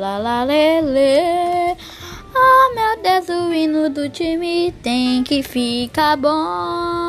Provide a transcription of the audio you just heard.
lá lá lê. Oh meu Deus, o hino do time tem que ficar bom.